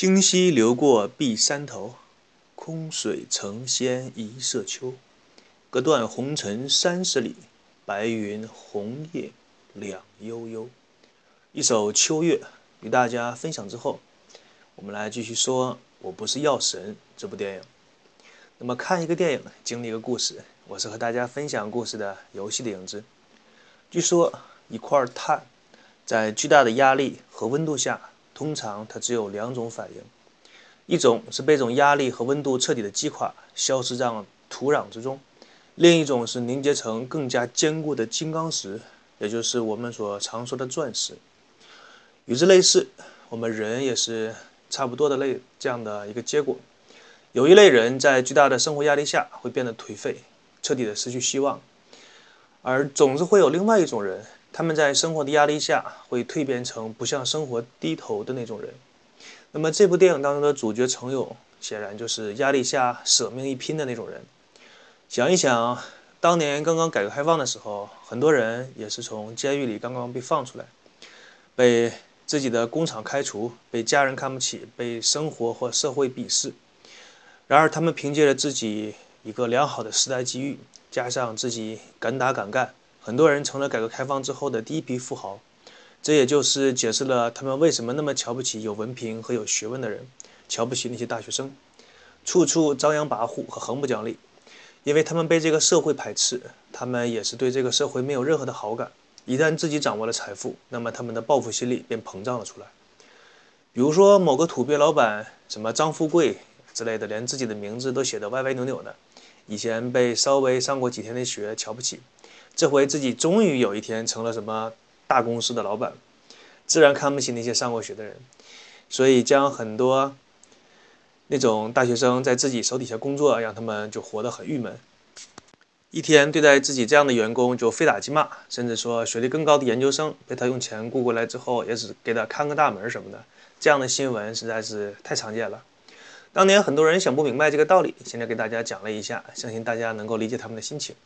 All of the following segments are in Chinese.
清溪流过碧山头，空水成仙一色秋。隔断红尘三十里，白云红叶两悠悠。一首《秋月》与大家分享之后，我们来继续说《我不是药神》这部电影。那么看一个电影，经历一个故事，我是和大家分享故事的游戏的影子。据说一块碳在巨大的压力和温度下。通常它只有两种反应，一种是被这种压力和温度彻底的击垮，消失在土壤之中；另一种是凝结成更加坚固的金刚石，也就是我们所常说的钻石。与之类似，我们人也是差不多的类这样的一个结果。有一类人在巨大的生活压力下会变得颓废，彻底的失去希望，而总是会有另外一种人。他们在生活的压力下会蜕变成不向生活低头的那种人。那么这部电影当中的主角程勇，显然就是压力下舍命一拼的那种人。想一想，当年刚刚改革开放的时候，很多人也是从监狱里刚刚被放出来，被自己的工厂开除，被家人看不起，被生活或社会鄙视。然而他们凭借着自己一个良好的时代机遇，加上自己敢打敢干。很多人成了改革开放之后的第一批富豪，这也就是解释了他们为什么那么瞧不起有文凭和有学问的人，瞧不起那些大学生，处处张扬跋扈和横不讲理，因为他们被这个社会排斥，他们也是对这个社会没有任何的好感。一旦自己掌握了财富，那么他们的报复心理便膨胀了出来。比如说某个土鳖老板，什么张富贵之类的，连自己的名字都写得歪歪扭扭的，以前被稍微上过几天的学瞧不起。这回自己终于有一天成了什么大公司的老板，自然看不起那些上过学的人，所以将很多那种大学生在自己手底下工作，让他们就活得很郁闷。一天对待自己这样的员工就非打即骂，甚至说学历更高的研究生被他用钱雇过来之后，也只给他看个大门什么的。这样的新闻实在是太常见了。当年很多人想不明白这个道理，现在给大家讲了一下，相信大家能够理解他们的心情。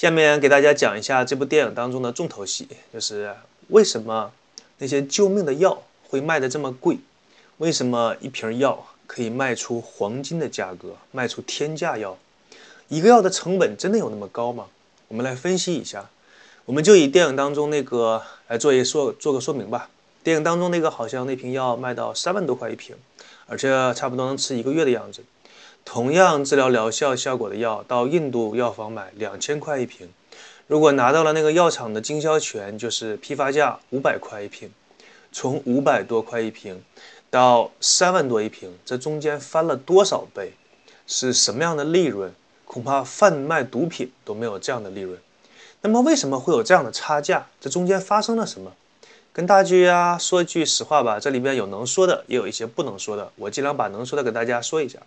下面给大家讲一下这部电影当中的重头戏，就是为什么那些救命的药会卖的这么贵？为什么一瓶药可以卖出黄金的价格，卖出天价药？一个药的成本真的有那么高吗？我们来分析一下。我们就以电影当中那个来做一说做个说明吧。电影当中那个好像那瓶药卖到三万多块一瓶，而且差不多能吃一个月的样子。同样治疗疗效效果的药，到印度药房买两千块一瓶，如果拿到了那个药厂的经销权，就是批发价五百块一瓶。从五百多块一瓶到三万多一瓶，这中间翻了多少倍？是什么样的利润？恐怕贩卖毒品都没有这样的利润。那么为什么会有这样的差价？这中间发生了什么？跟大家说句实话吧，这里面有能说的，也有一些不能说的。我尽量把能说的给大家说一下。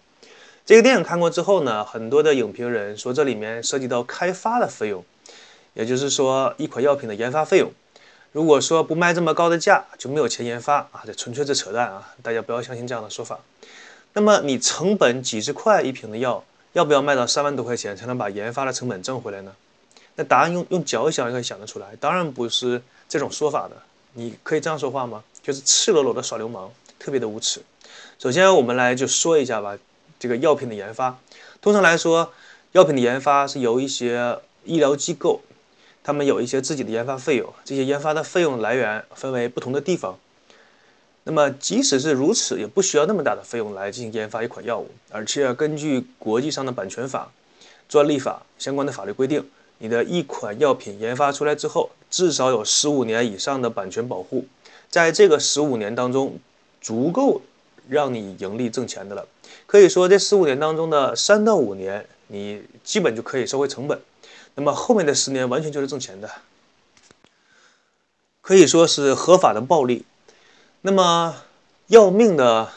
这个电影看过之后呢，很多的影评人说这里面涉及到开发的费用，也就是说一款药品的研发费用。如果说不卖这么高的价，就没有钱研发啊，这纯粹是扯淡啊！大家不要相信这样的说法。那么你成本几十块一瓶的药，要不要卖到三万多块钱才能把研发的成本挣回来呢？那答案用用脚想也可以想得出来，当然不是这种说法的。你可以这样说话吗？就是赤裸裸的耍流氓，特别的无耻。首先我们来就说一下吧。这个药品的研发，通常来说，药品的研发是由一些医疗机构，他们有一些自己的研发费用，这些研发的费用来源分为不同的地方。那么即使是如此，也不需要那么大的费用来进行研发一款药物，而且根据国际上的版权法、专利法相关的法律规定，你的一款药品研发出来之后，至少有十五年以上的版权保护，在这个十五年当中，足够让你盈利挣钱的了。可以说，这十五年当中的三到五年，你基本就可以收回成本。那么后面的十年完全就是挣钱的，可以说是合法的暴利。那么要命的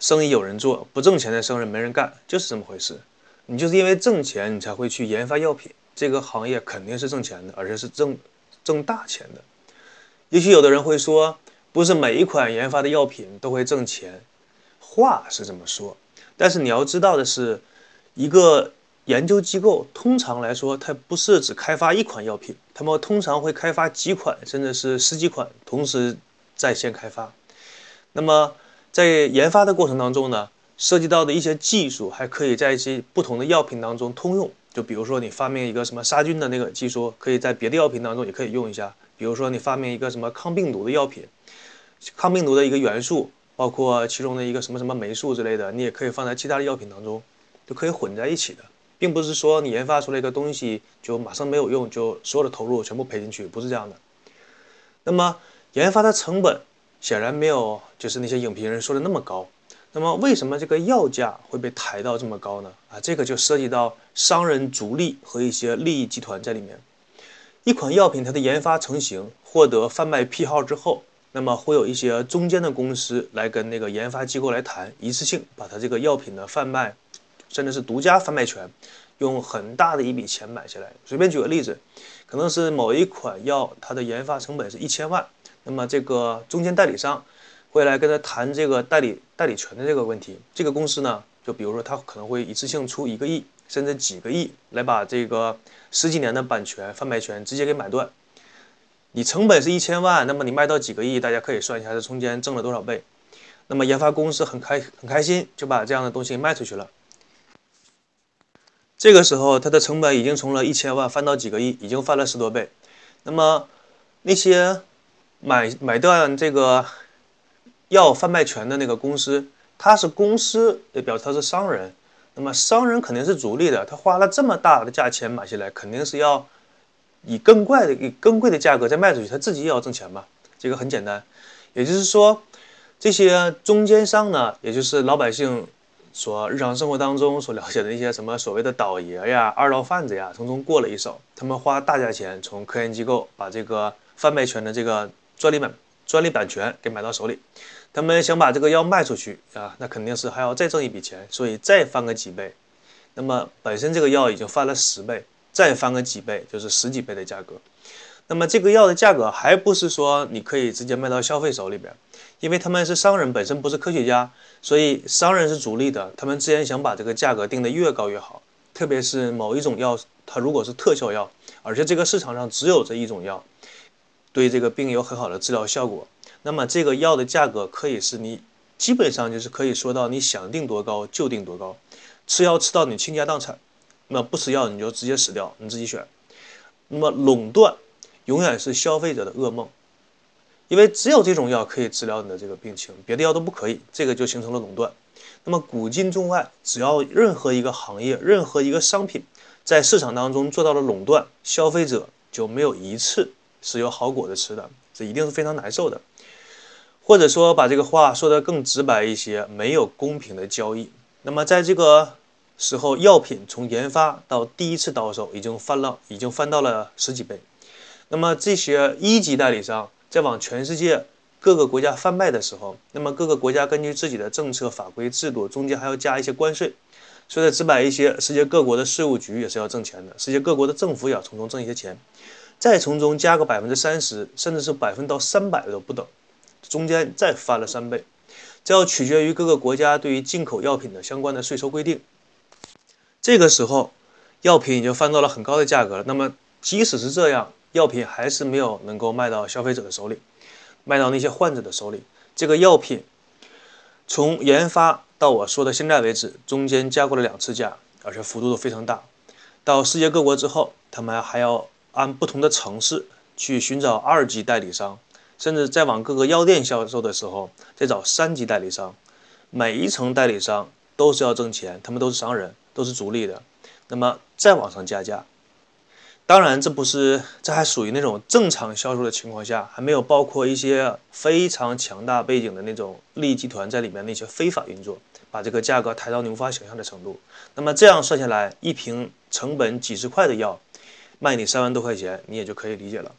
生意有人做，不挣钱的生意没人干，就是这么回事。你就是因为挣钱，你才会去研发药品。这个行业肯定是挣钱的，而且是挣挣大钱的。也许有的人会说，不是每一款研发的药品都会挣钱。话是这么说。但是你要知道的是，一个研究机构通常来说，它不是只开发一款药品，他们通常会开发几款，甚至是十几款同时在线开发。那么在研发的过程当中呢，涉及到的一些技术还可以在一些不同的药品当中通用。就比如说你发明一个什么杀菌的那个技术，可以在别的药品当中也可以用一下。比如说你发明一个什么抗病毒的药品，抗病毒的一个元素，包括其中的一个什么什么霉素之类的，你也可以放在其他的药品当中，就可以混在一起的，并不是说你研发出来一个东西就马上没有用，就所有的投入全部赔进去，不是这样的。那么研发的成本显然没有就是那些影评人说的那么高。那么为什么这个药价会被抬到这么高呢？啊，这个就涉及到商人逐利和一些利益集团在里面。一款药品它的研发成型，获得贩卖批号之后，那么会有一些中间的公司来跟那个研发机构来谈，一次性把它这个药品的贩卖，甚至是独家贩卖权，用很大的一笔钱买下来。随便举个例子，可能是某一款药它的研发成本是一千万，那么这个中间代理商。会来跟他谈这个代理代理权的这个问题。这个公司呢，就比如说他可能会一次性出一个亿，甚至几个亿，来把这个十几年的版权、贩卖权直接给买断。你成本是一千万，那么你卖到几个亿，大家可以算一下这中间挣了多少倍。那么研发公司很开很开心，就把这样的东西卖出去了。这个时候，它的成本已经从了一千万翻到几个亿，已经翻了十多倍。那么那些买买断这个。要贩卖权的那个公司，他是公司，也表示他是商人。那么商人肯定是逐利的，他花了这么大的价钱买下来，肯定是要以更贵的、以更贵的价格再卖出去，他自己也要挣钱嘛。这个很简单，也就是说，这些中间商呢，也就是老百姓所日常生活当中所了解的一些什么所谓的倒爷呀、二道贩子呀，从中过了一手，他们花大价钱从科研机构把这个贩卖权的这个专利版专利版权给买到手里。他们想把这个药卖出去啊，那肯定是还要再挣一笔钱，所以再翻个几倍。那么本身这个药已经翻了十倍，再翻个几倍就是十几倍的价格。那么这个药的价格还不是说你可以直接卖到消费手里边，因为他们是商人，本身不是科学家，所以商人是逐利的。他们自然想把这个价格定得越高越好。特别是某一种药，它如果是特效药，而且这个市场上只有这一种药，对这个病有很好的治疗效果。那么这个药的价格可以是你基本上就是可以说到你想定多高就定多高，吃药吃到你倾家荡产，那不吃药你就直接死掉，你自己选。那么垄断永远是消费者的噩梦，因为只有这种药可以治疗你的这个病情，别的药都不可以，这个就形成了垄断。那么古今中外，只要任何一个行业、任何一个商品在市场当中做到了垄断，消费者就没有一次是有好果子吃的，这一定是非常难受的。或者说把这个话说得更直白一些，没有公平的交易。那么在这个时候，药品从研发到第一次到手，已经翻了，已经翻到了十几倍。那么这些一级代理商在往全世界各个国家贩卖的时候，那么各个国家根据自己的政策、法规、制度，中间还要加一些关税。说的直白一些，世界各国的税务局也是要挣钱的，世界各国的政府也要从中挣一些钱，再从中加个百分之三十，甚至是百分到三百都不等。中间再翻了三倍，这要取决于各个国家对于进口药品的相关的税收规定。这个时候，药品已经翻到了很高的价格了。那么，即使是这样，药品还是没有能够卖到消费者的手里，卖到那些患者的手里。这个药品从研发到我说的现在为止，中间加过了两次价，而且幅度都非常大。到世界各国之后，他们还要按不同的城市去寻找二级代理商。甚至再往各个药店销售的时候，再找三级代理商，每一层代理商都是要挣钱，他们都是商人，都是逐利的。那么再往上加价，当然这不是，这还属于那种正常销售的情况下，还没有包括一些非常强大背景的那种利益集团在里面那些非法运作，把这个价格抬到你无法想象的程度。那么这样算下来，一瓶成本几十块的药，卖你三万多块钱，你也就可以理解了。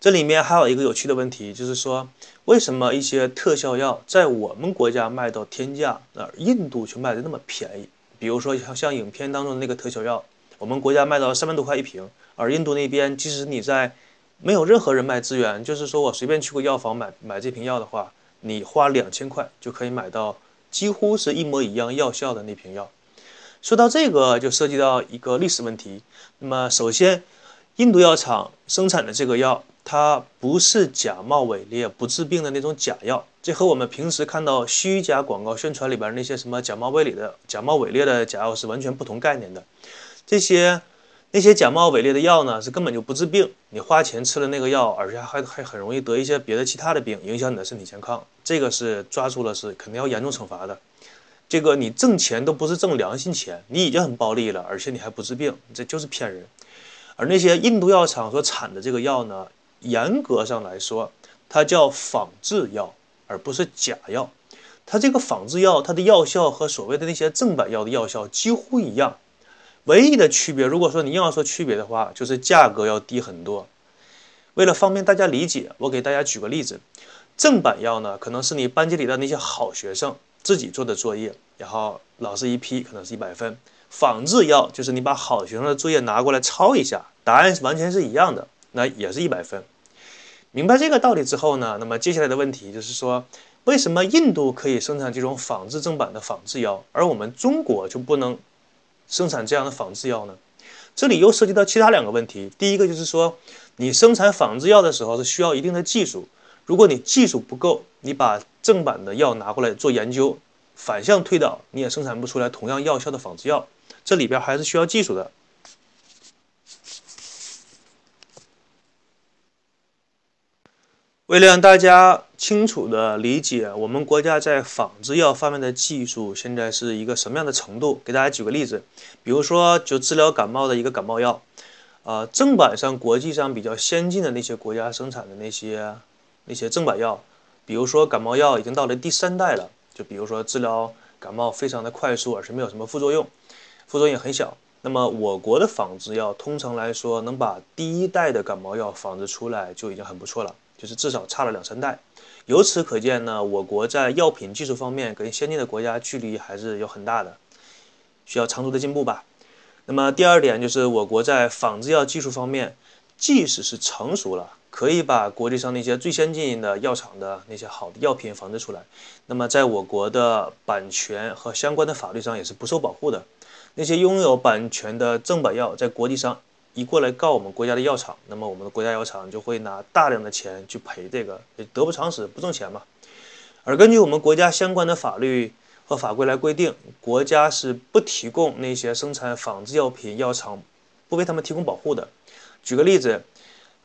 这里面还有一个有趣的问题，就是说，为什么一些特效药在我们国家卖到天价，而印度却卖的那么便宜？比如说像像影片当中的那个特效药，我们国家卖到三万多块一瓶，而印度那边，即使你在没有任何人脉资源，就是说我随便去个药房买买这瓶药的话，你花两千块就可以买到几乎是一模一样药效的那瓶药。说到这个，就涉及到一个历史问题。那么首先，印度药厂生产的这个药。它不是假冒伪劣不治病的那种假药，这和我们平时看到虚假广告宣传里边那些什么假冒伪劣的假冒伪劣的假药是完全不同概念的。这些那些假冒伪劣的药呢，是根本就不治病，你花钱吃了那个药，而且还还很容易得一些别的其他的病，影响你的身体健康。这个是抓住了是肯定要严重惩罚的。这个你挣钱都不是挣良心钱，你已经很暴利了，而且你还不治病，这就是骗人。而那些印度药厂所产的这个药呢，严格上来说，它叫仿制药，而不是假药。它这个仿制药，它的药效和所谓的那些正版药的药效几乎一样，唯一的区别，如果说你硬要说区别的话，就是价格要低很多。为了方便大家理解，我给大家举个例子：正版药呢，可能是你班级里的那些好学生。自己做的作业，然后老师一批，可能是一百分。仿制药就是你把好学生的作业拿过来抄一下，答案完全是一样的，那也是一百分。明白这个道理之后呢，那么接下来的问题就是说，为什么印度可以生产这种仿制正版的仿制药，而我们中国就不能生产这样的仿制药呢？这里又涉及到其他两个问题。第一个就是说，你生产仿制药的时候是需要一定的技术。如果你技术不够，你把正版的药拿过来做研究，反向推导，你也生产不出来同样药效的仿制药。这里边还是需要技术的。为了让大家清楚的理解我们国家在仿制药方面的技术现在是一个什么样的程度，给大家举个例子，比如说就治疗感冒的一个感冒药，呃，正版上国际上比较先进的那些国家生产的那些。那些正版药，比如说感冒药已经到了第三代了，就比如说治疗感冒非常的快速，而且没有什么副作用，副作用也很小。那么我国的仿制药通常来说能把第一代的感冒药仿制出来就已经很不错了，就是至少差了两三代。由此可见呢，我国在药品技术方面跟先进的国家距离还是有很大的，需要长足的进步吧。那么第二点就是我国在仿制药技术方面，即使是成熟了。可以把国际上那些最先进的药厂的那些好的药品仿制出来，那么在我国的版权和相关的法律上也是不受保护的。那些拥有版权的正版药在国际上一过来告我们国家的药厂，那么我们的国家药厂就会拿大量的钱去赔这个，得不偿失，不挣钱嘛。而根据我们国家相关的法律和法规来规定，国家是不提供那些生产仿制药品药厂不为他们提供保护的。举个例子。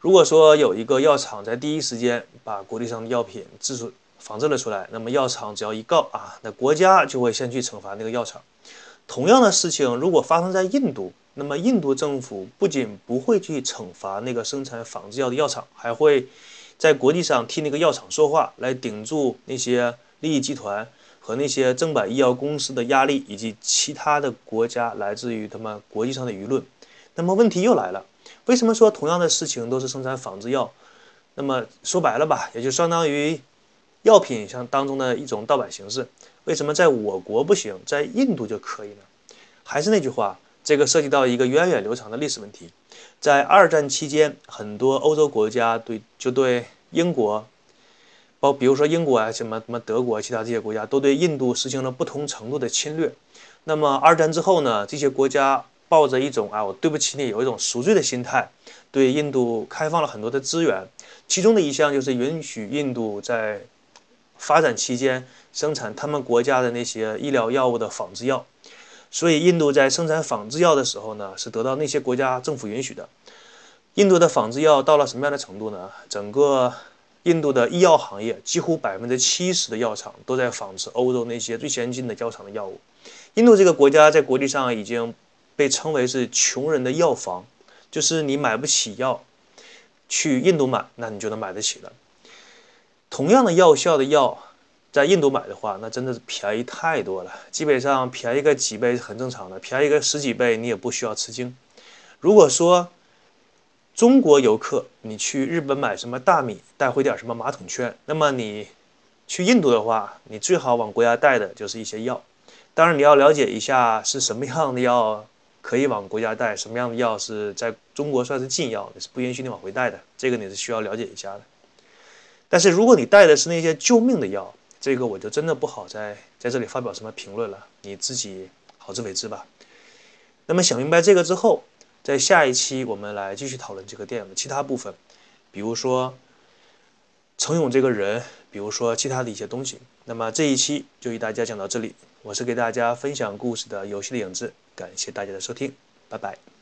如果说有一个药厂在第一时间把国际上的药品制出仿制了出来，那么药厂只要一告啊，那国家就会先去惩罚那个药厂。同样的事情如果发生在印度，那么印度政府不仅不会去惩罚那个生产仿制药的药厂，还会在国际上替那个药厂说话，来顶住那些利益集团和那些正版医药公司的压力，以及其他的国家来自于他们国际上的舆论。那么问题又来了。为什么说同样的事情都是生产仿制药？那么说白了吧，也就相当于药品像当中的一种盗版形式。为什么在我国不行，在印度就可以呢？还是那句话，这个涉及到一个源远流长的历史问题。在二战期间，很多欧洲国家对就对英国，包比如说英国啊，什么什么德国，其他这些国家都对印度实行了不同程度的侵略。那么二战之后呢，这些国家。抱着一种啊，我对不起你，有一种赎罪的心态，对印度开放了很多的资源，其中的一项就是允许印度在发展期间生产他们国家的那些医疗药物的仿制药。所以，印度在生产仿制药的时候呢，是得到那些国家政府允许的。印度的仿制药到了什么样的程度呢？整个印度的医药行业几乎百分之七十的药厂都在仿制欧洲那些最先进的药厂的药物。印度这个国家在国际上已经。被称为是穷人的药房，就是你买不起药，去印度买，那你就能买得起了。同样的药效的药，在印度买的话，那真的是便宜太多了，基本上便宜个几倍是很正常的，便宜个十几倍你也不需要吃惊。如果说中国游客你去日本买什么大米，带回点什么马桶圈，那么你去印度的话，你最好往国家带的就是一些药，当然你要了解一下是什么样的药。可以往国家带什么样的药是在中国算是禁药，是不允许你往回带的，这个你是需要了解一下的。但是如果你带的是那些救命的药，这个我就真的不好再在这里发表什么评论了你自己好自为之吧。那么想明白这个之后在下一期我们来继续讨论这个电影的其他部分比如说程勇这个人比如说其他的一些东西那么这一期就与大家讲到这里我是给大家分享故事的游戏的影子感谢大家的收听拜拜。